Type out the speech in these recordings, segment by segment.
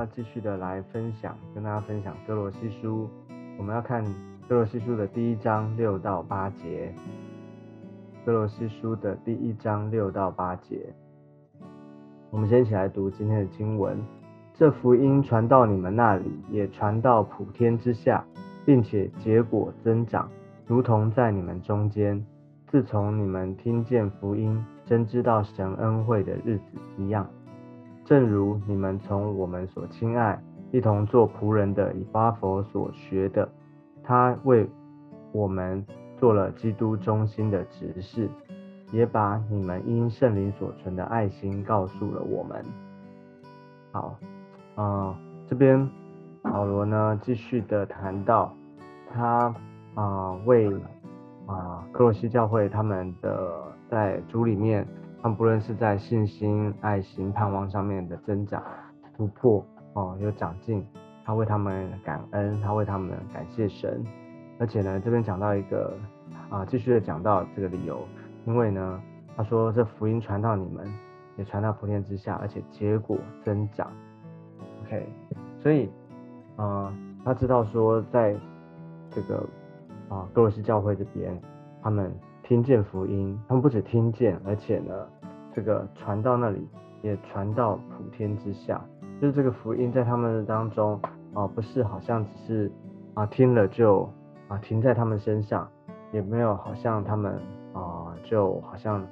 要继续的来分享，跟大家分享哥罗西书。我们要看哥罗西书的第一章六到八节。哥罗西书的第一章六到八节，我们先一起来读今天的经文。这福音传到你们那里，也传到普天之下，并且结果增长，如同在你们中间，自从你们听见福音，真知道神恩惠的日子一样。正如你们从我们所亲爱、一同做仆人的以巴佛所学的，他为我们做了基督中心的指示，也把你们因圣灵所存的爱心告诉了我们。好，啊，这边保罗呢继续的谈到他啊为啊克罗西教会他们的在主里面。他们不论是在信心、爱心、盼望上面的增长、突破哦，有长进，他为他们感恩，他为他们感谢神。而且呢，这边讲到一个啊，继续的讲到这个理由，因为呢，他说这福音传到你们，也传到普天之下，而且结果增长。OK，所以啊，他知道说，在这个啊哥罗西教会这边，他们。听见福音，他们不止听见，而且呢，这个传到那里，也传到普天之下。就是这个福音在他们当中啊，不是好像只是啊听了就啊停在他们身上，也没有好像他们啊就好像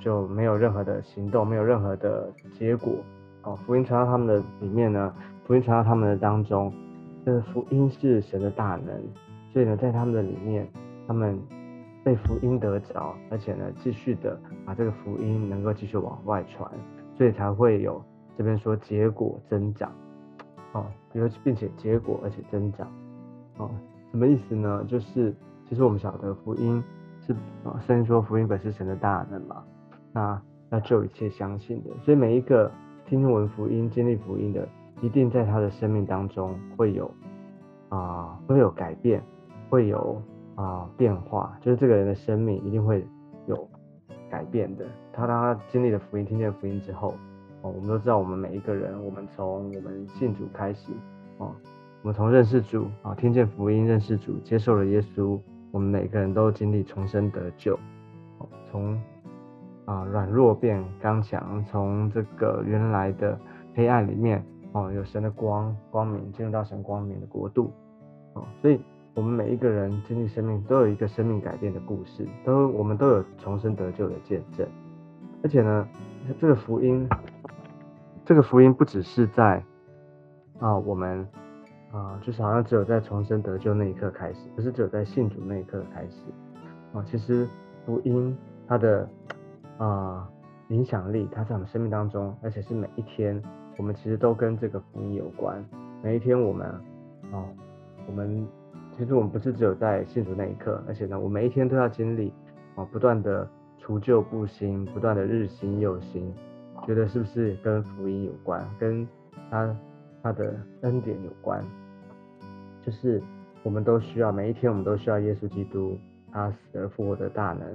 就没有任何的行动，没有任何的结果。哦，福音传到他们的里面呢，福音传到他们的当中，这个福音是神的大能，所以呢，在他们的里面，他们。被福音得着，而且呢，继续的把这个福音能够继续往外传，所以才会有这边说结果增长，哦，比如并且结果而且增长，哦，什么意思呢？就是其实我们晓得福音是啊，圣经说福音本是神的大能嘛，那要救一切相信的，所以每一个听闻福音、经历福音的，一定在他的生命当中会有啊，会有改变，会有。啊，变化就是这个人的生命一定会有改变的。他当他经历了福音，听见福音之后，哦，我们都知道，我们每一个人，我们从我们信主开始，哦，我们从认识主啊，听见福音，认识主，接受了耶稣，我们每个人都经历重生得救，哦，从啊软弱变刚强，从这个原来的黑暗里面，哦，有神的光光明，进入到神光明的国度，哦，所以。我们每一个人经历生命都有一个生命改变的故事，都我们都有重生得救的见证。而且呢，这个福音，这个福音不只是在啊我们啊，就是好像只有在重生得救那一刻开始，不是只有在信主那一刻开始啊。其实福音它的啊影响力，它在我们生命当中，而且是每一天，我们其实都跟这个福音有关。每一天我们啊，我们。其实我们不是只有在信主那一刻，而且呢，我每一天都要经历啊，不断的除旧布新，不断的日新又新，觉得是不是跟福音有关，跟他他的恩典有关？就是我们都需要每一天，我们都需要耶稣基督他死而复活的大能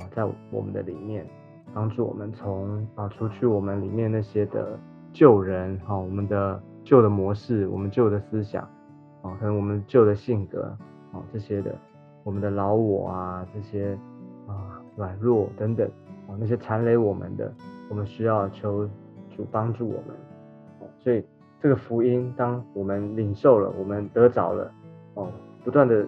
啊，在我们的里面帮助我们从啊除去我们里面那些的旧人啊，我们的旧的模式，我们旧的思想。哦，可能我们旧的性格，哦这些的，我们的老我啊，这些啊软弱等等，啊那些残累我们的，我们需要求主帮助我们。哦，所以这个福音，当我们领受了，我们得着了，哦，不断的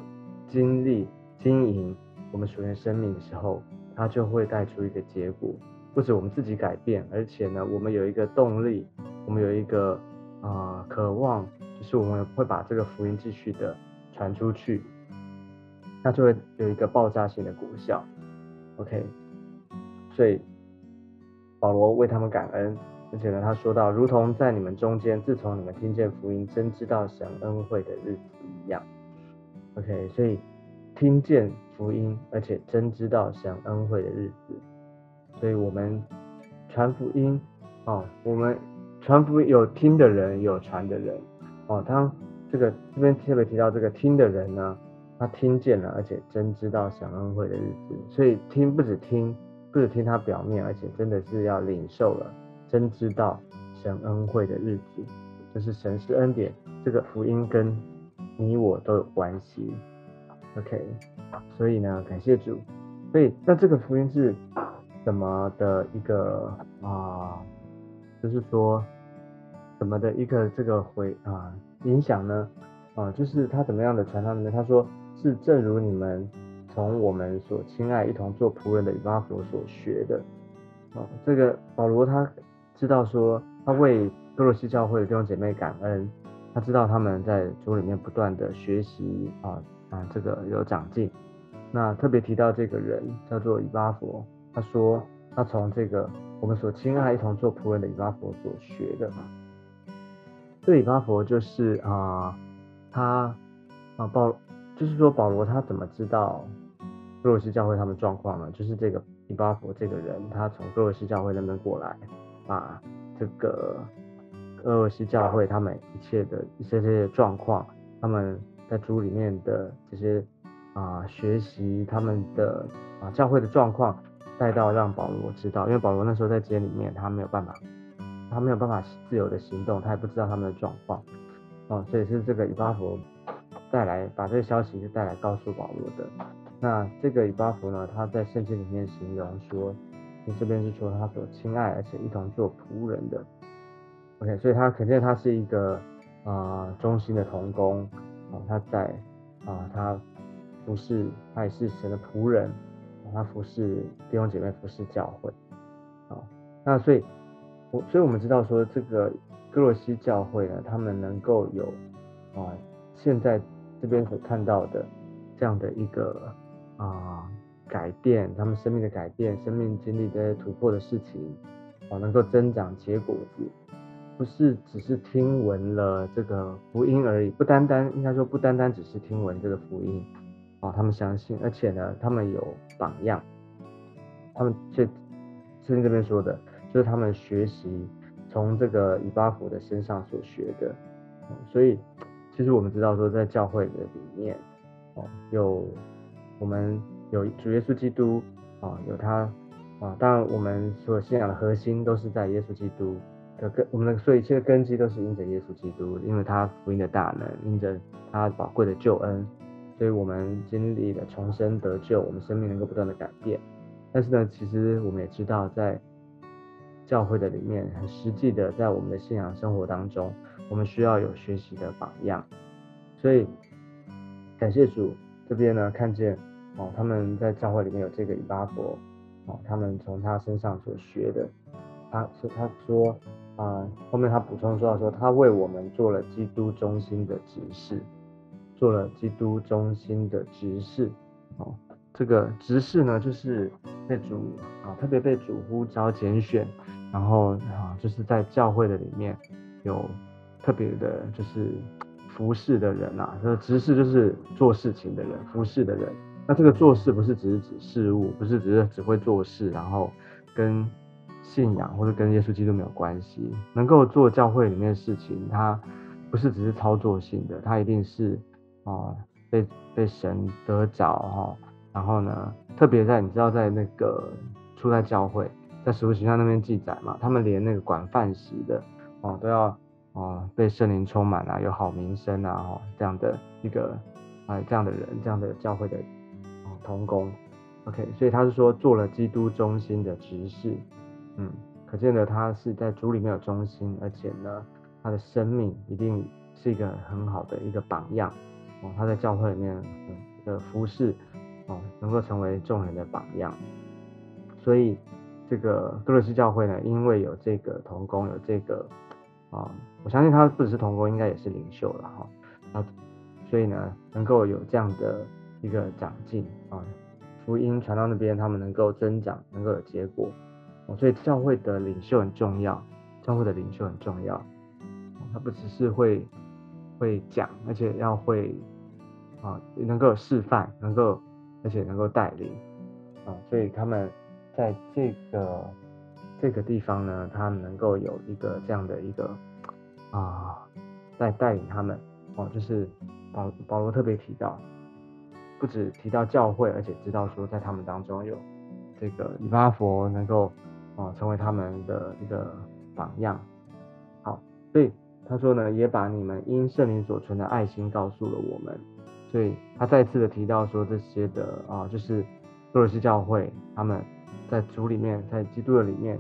经历经营我们属灵生命的时候，它就会带出一个结果，不止我们自己改变，而且呢，我们有一个动力，我们有一个啊渴望。就是我们会把这个福音继续的传出去，那就会有一个爆炸性的果效。OK，所以保罗为他们感恩，而且呢，他说到，如同在你们中间，自从你们听见福音，真知道神恩惠的日子一样。OK，所以听见福音，而且真知道神恩惠的日子，所以我们传福音哦，我们传福音有听的人，有传的人。哦，当这个这边特别提到这个听的人呢，他听见了，而且真知道享恩惠的日子，所以听不止听，不止听他表面，而且真的是要领受了，真知道神恩惠的日子，就是神是恩典，这个福音跟你我都有关系。OK，所以呢，感谢主。所以那这个福音是怎么的一个啊？就是说怎么的一个这个回啊影响呢？啊，就是他怎么样的传他们呢？他说是正如你们从我们所亲爱一同做仆人的以巴弗所学的。啊，这个保罗他知道说他为哥罗西教会的弟兄姐妹感恩，他知道他们在主里面不断的学习啊啊，这个有长进。那特别提到这个人叫做以巴弗，他说他从这个我们所亲爱一同做仆人的以巴弗所学的。这以巴弗就是啊。他啊保就是说保罗他怎么知道哥罗西教会他们状况呢？就是这个以巴弗这个人，他从哥罗西教会那边过来，把这个哥罗西教会他们一切的一些这些状况，他们在主里面的这些啊学习他们的啊教会的状况带到让保罗知道，因为保罗那时候在监里面，他没有办法，他没有办法自由的行动，他也不知道他们的状况。哦，所以是这个以巴弗带来把这个消息是带来告诉保罗的。那这个以巴弗呢，他在圣经里面形容说，你这边是说他所亲爱而且一同做仆人的。OK，所以他肯定他是一个啊忠心的童工啊，他在啊他服侍，他也是神的仆人，他服侍弟兄姐妹，服侍教会。啊，那所以所以我们知道说这个。哥罗西教会呢，他们能够有啊，现在这边所看到的这样的一个啊改变，他们生命的改变，生命经历这些突破的事情，啊，能够增长结果子，不是只是听闻了这个福音而已，不单单应该说不单单只是听闻这个福音，啊，他们相信，而且呢，他们有榜样，他们这圣经这边说的，就是他们学习。从这个以巴弗的身上所学的，所以其实我们知道说，在教会的里面，哦，有我们有主耶稣基督啊，有他啊，当然我们所信仰的核心都是在耶稣基督的根，我们的所有一切的根基都是因着耶稣基督，因为他福音的大能，因着他宝贵的救恩，所以我们经历了重生得救，我们生命能够不断的改变。但是呢，其实我们也知道在教会的里面，很实际的，在我们的信仰生活当中，我们需要有学习的榜样。所以，感谢主这边呢，看见哦，他们在教会里面有这个以巴伯，哦，他们从他身上所学的，他是他说啊，后面他补充说到说，他为我们做了基督中心的指示，做了基督中心的指示，哦。这个执事呢，就是被主啊，特别被主呼召拣选，然后啊，就是在教会的里面有特别的，就是服侍的人啊。这个执事就是做事情的人，服侍的人。那这个做事不是只是指事物，不是只是只会做事，然后跟信仰或者跟耶稣基督没有关系。能够做教会里面的事情，他不是只是操作性的，他一定是啊，被被神得着哈。然后呢，特别在你知道，在那个初代教会，在使徒行传那边记载嘛，他们连那个管饭食的哦，都要哦被圣灵充满啊，有好名声啊，哦这样的一个啊这样的人，这样的教会的哦同工，OK，所以他是说做了基督中心的执事，嗯，可见的他是在主里面有中心，而且呢，他的生命一定是一个很好的一个榜样哦，他在教会里面的服饰。哦，能够成为众人的榜样，所以这个哥罗西教会呢，因为有这个童工，有这个啊，我相信他不只是童工，应该也是领袖了哈。啊，所以呢，能够有这样的一个长进啊，福音传到那边，他们能够增长，能够有结果。哦，所以教会的领袖很重要，教会的领袖很重要。他不只是会会讲，而且要会啊，能够示范，能够。而且能够带领啊，所以他们在这个这个地方呢，他们能够有一个这样的一个啊，在带领他们哦，就是保保罗特别提到，不止提到教会，而且知道说在他们当中有这个以巴佛能够啊成为他们的一个榜样好所以他说呢，也把你们因圣灵所存的爱心告诉了我们。所以他再次的提到说，这些的啊，就是多罗西教会他们在主里面，在基督的里面，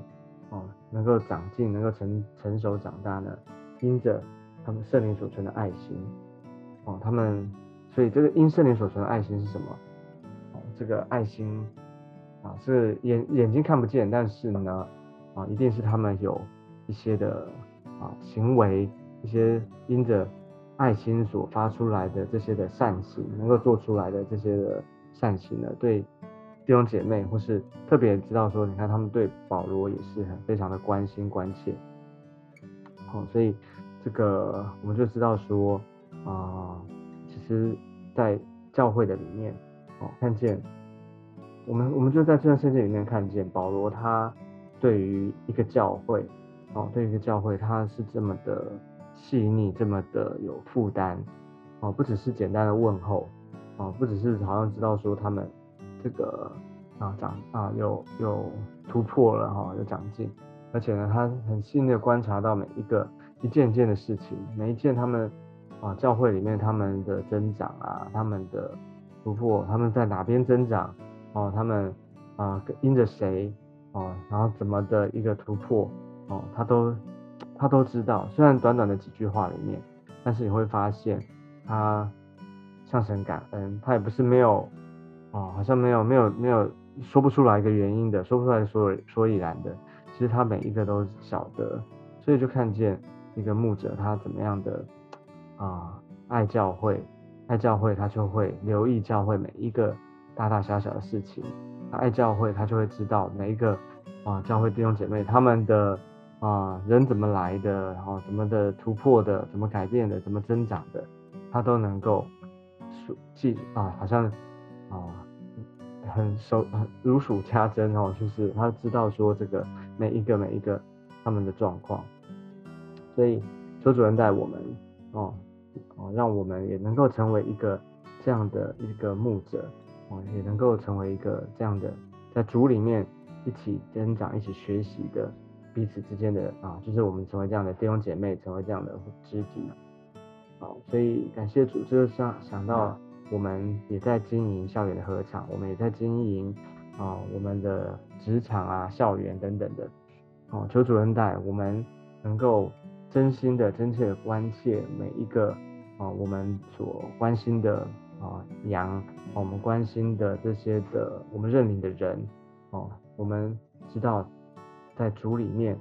哦，能够长进，能够成成熟长大呢，因着他们圣灵所存的爱心，哦，他们，所以这个因圣灵所存的爱心是什么？哦，这个爱心啊，是眼眼睛看不见，但是呢，啊，一定是他们有一些的啊行为，一些因着。爱心所发出来的这些的善行，能够做出来的这些的善行呢，对弟兄姐妹或是特别知道说，你看他们对保罗也是很非常的关心关切，好，所以这个我们就知道说啊，其实，在教会的里面，哦，看见我们我们就在这段圣经里面看见保罗他对于一个教会，哦，对于一个教会他是这么的。细腻这么的有负担哦，不只是简单的问候哦，不只是好像知道说他们这个啊长啊有有突破了哈，有长进，而且呢，他很细腻的观察到每一个一件件的事情，每一件他们啊教会里面他们的增长啊，他们的突破，他们在哪边增长哦，他们啊因着谁哦，然后怎么的一个突破哦，他都。他都知道，虽然短短的几句话里面，但是你会发现他向神感恩，他也不是没有哦，好像没有没有没有说不出来一个原因的，说不出来所所以然的。其实他每一个都晓得，所以就看见一个牧者他怎么样的啊爱教会，爱教会他就会留意教会每一个大大小小的事情，他爱教会他就会知道每一个啊教会弟兄姐妹他们的。啊，人怎么来的，然后怎么的突破的，怎么改变的，怎么增长的，他都能够数记啊，好像啊很熟，很如数家珍哦，就是他知道说这个每一个每一个他们的状况，所以邱主任带我们哦哦，让我们也能够成为一个这样的一个牧者哦，也能够成为一个这样的在主里面一起增长、一起学习的。彼此之间的啊，就是我们成为这样的弟兄姐妹，成为这样的知己，好，所以感谢主，就是想想到我们也在经营校园的合场，我们也在经营啊我们的职场啊校园等等的，哦，求主恩待我们能够真心的、真切的关切每一个啊我们所关心的啊羊，我们关心的这些的我们认领的人，哦，我们知道。在主里面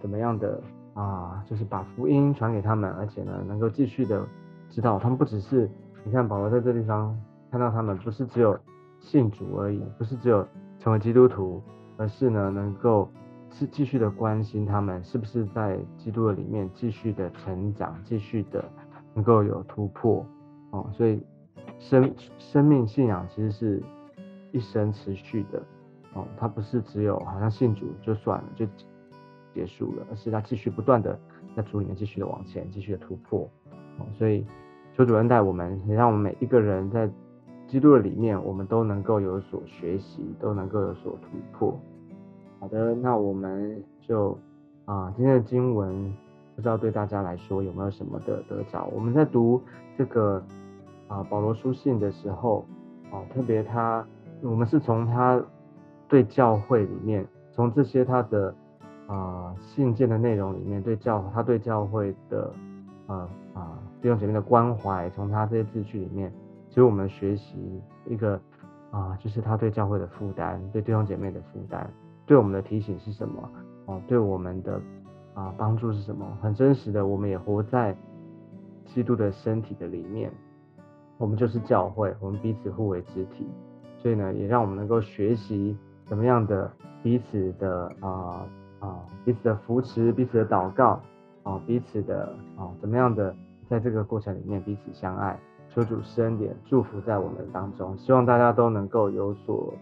怎么样的啊？就是把福音传给他们，而且呢，能够继续的知道他们不只是你看保罗在这地方看到他们不是只有信主而已，不是只有成为基督徒，而是呢能够是继续的关心他们是不是在基督的里面继续的成长，继续的能够有突破哦。所以生生命信仰其实是一生持续的。哦，他不是只有好像信主就算了就结束了，而是他继续不断的在主里面继续的往前，继续的突破。哦，所以求主恩待我们，也让我们每一个人在基督的里面，我们都能够有所学习，都能够有所突破。好的，那我们就啊，今天的经文不知道对大家来说有没有什么的得着？我们在读这个啊保罗书信的时候，啊，特别他我们是从他。对教会里面，从这些他的啊信件的内容里面，对教他对教会的啊啊弟兄姐妹的关怀，从他这些字句里面，其实我们学习一个啊，就是他对教会的负担，对弟兄姐妹的负担，对我们的提醒是什么？哦，对我们的啊帮助是什么？很真实的，我们也活在基督的身体的里面，我们就是教会，我们彼此互为肢体，所以呢，也让我们能够学习。怎么样的彼此的啊啊彼此的扶持，彼此的祷告啊彼此的啊怎么样的在这个过程里面彼此相爱，求主施恩典祝福在我们当中，希望大家都能够有所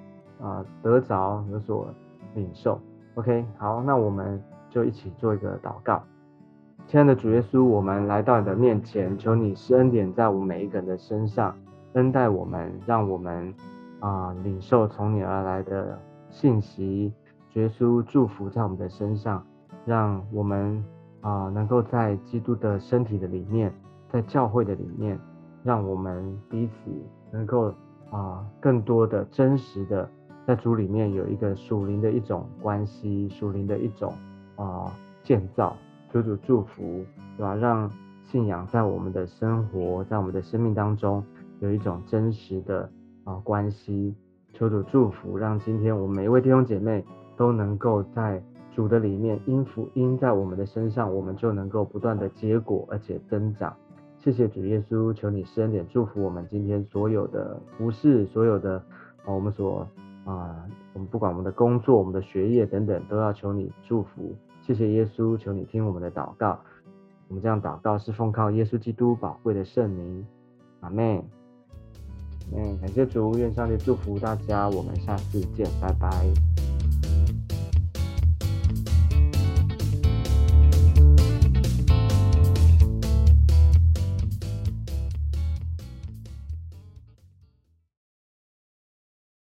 啊得着，有所领受。OK，好，那我们就一起做一个祷告。亲爱的主耶稣，我们来到你的面前，求你施恩典在我们每一个人的身上，恩待我们，让我们啊领受从你而来的。信息，耶稣祝福在我们的身上，让我们啊，能够在基督的身体的里面，在教会的里面，让我们彼此能够啊，更多的真实的在主里面有一个属灵的一种关系，属灵的一种啊建造，求主祝福，对吧？让信仰在我们的生活，在我们的生命当中有一种真实的啊关系。求主祝福，让今天我们每一位弟兄姐妹都能够在主的里面，因福音在我们的身上，我们就能够不断的结果，而且增长。谢谢主耶稣，求你施恩典祝福我们今天所有的服饰，所有的啊，我们所啊，我们不管我们的工作、我们的学业等等，都要求你祝福。谢谢耶稣，求你听我们的祷告。我们这样祷告是奉靠耶稣基督宝贵的圣名，阿门。嗯，感谢主，愿上帝祝福大家，我们下次见，拜拜。